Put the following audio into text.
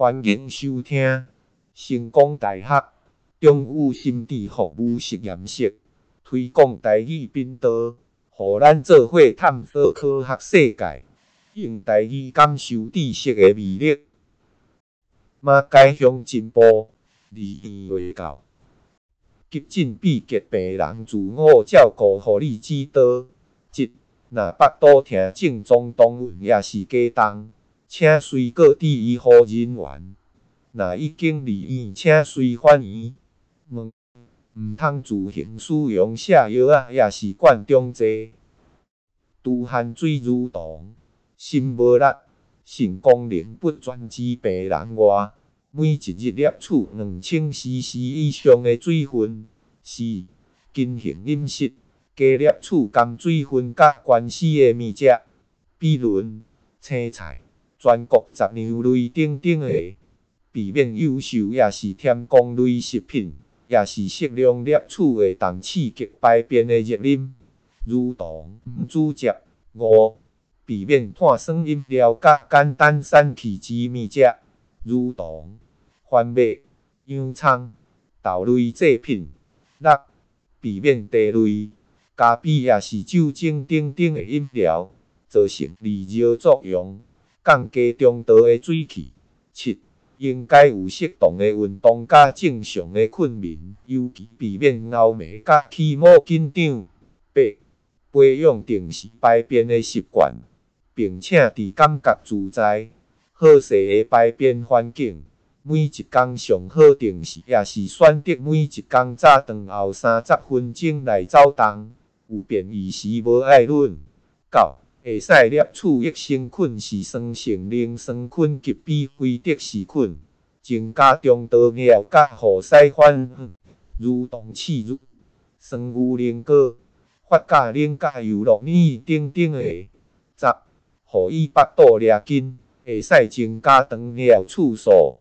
欢迎收听成功大学中语心智服务实验室推广台语频道，互咱做伙探索科学世界，用台语感受知识的魅力。马偕乡进步离园卫教，急诊必结病人自我照顾护理之道。一，若腹肚疼、症状动稳，也是假重，请随各地医护人员。若已经离院，请随返院。二，毋通自行使用泻药仔，也是管中剂。拄汗水蠕动，心无力，肾功能不全之病人外，每一日摄取两千 CC 以上的水分。四、均衡饮食，加摄取含水分甲原始的物质，比如青菜、全国杂粮类等等的，避免优秀也是甜功类食品，也是适量摄取会当刺激排便的热饮，蠕动毋煮食。五、避免碳酸饮料甲简单散气之物质，蠕动、番麦、洋葱、豆类制品。六、避免茶类、咖啡也是酒精等等的饮料，造成利尿作用，降低中道的水气。七、应该有适当的运动甲正常的困眠，尤其避免熬夜甲起毛紧张。八、培养定时排便的习惯，并且伫感觉自在、好势的排便环境。每一工上好定时，也是选择每一工早顿后三十分钟来走动，有便意时无爱忍。九、会使摄取益生菌是酸性磷酸菌及比非得氏菌，增加中道尿甲护屎反应。蠕动刺激、酸牛奶膏、发酵奶甲优酪乳等等的。十、予伊腹肚掠紧，会使增加肠尿次数。